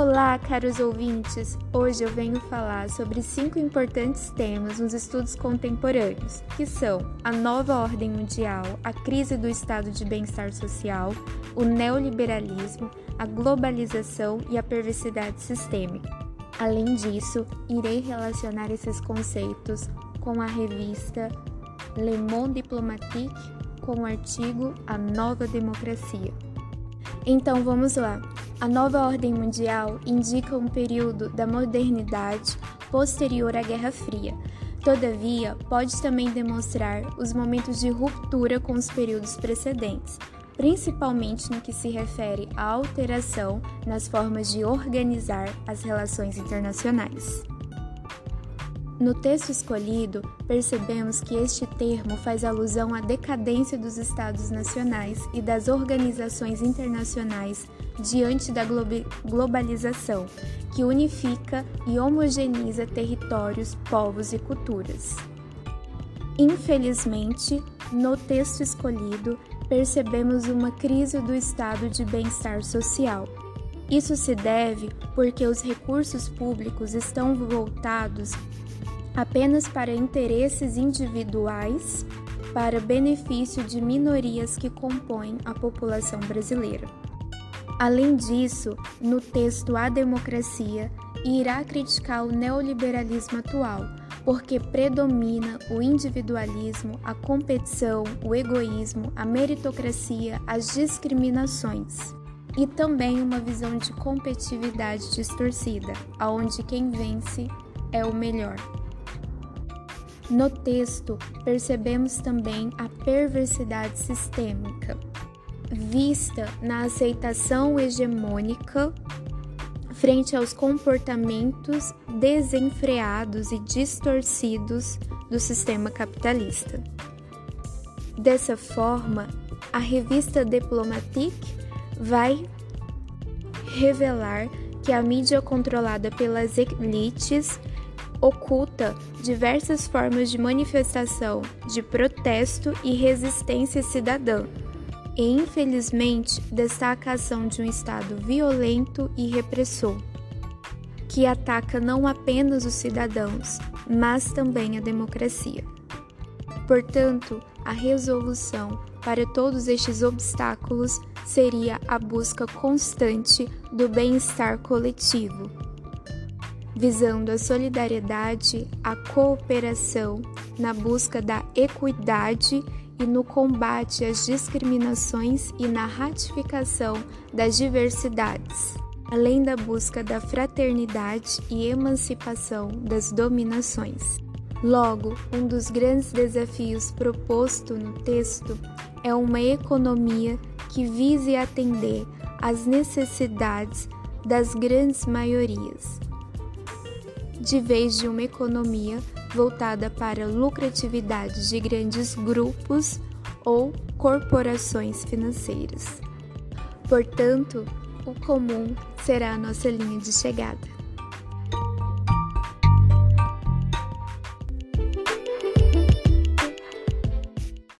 Olá, caros ouvintes! Hoje eu venho falar sobre cinco importantes temas nos estudos contemporâneos, que são a nova ordem mundial, a crise do estado de bem-estar social, o neoliberalismo, a globalização e a perversidade sistêmica. Além disso, irei relacionar esses conceitos com a revista Le Monde Diplomatique com o artigo A Nova Democracia. Então vamos lá. A nova ordem mundial indica um período da modernidade posterior à Guerra Fria. Todavia, pode também demonstrar os momentos de ruptura com os períodos precedentes, principalmente no que se refere à alteração nas formas de organizar as relações internacionais. No texto escolhido, percebemos que este termo faz alusão à decadência dos Estados nacionais e das organizações internacionais diante da globalização, que unifica e homogeneiza territórios, povos e culturas. Infelizmente, no texto escolhido, percebemos uma crise do estado de bem-estar social. Isso se deve porque os recursos públicos estão voltados apenas para interesses individuais, para benefício de minorias que compõem a população brasileira. Além disso, no texto A Democracia, irá criticar o neoliberalismo atual, porque predomina o individualismo, a competição, o egoísmo, a meritocracia, as discriminações e também uma visão de competitividade distorcida, aonde quem vence é o melhor. No texto, percebemos também a perversidade sistêmica, vista na aceitação hegemônica frente aos comportamentos desenfreados e distorcidos do sistema capitalista. Dessa forma, a revista Diplomatique vai revelar que a mídia controlada pelas elites oculta diversas formas de manifestação, de protesto e resistência cidadã, e infelizmente destaca a ação de um Estado violento e repressor, que ataca não apenas os cidadãos, mas também a democracia. Portanto, a resolução para todos estes obstáculos seria a busca constante do bem-estar coletivo visando a solidariedade, a cooperação, na busca da equidade e no combate às discriminações e na ratificação das diversidades, além da busca da fraternidade e emancipação das dominações. Logo, um dos grandes desafios proposto no texto é uma economia que vise atender às necessidades das grandes maiorias, de vez de uma economia voltada para lucratividade de grandes grupos ou corporações financeiras. Portanto, o comum será a nossa linha de chegada.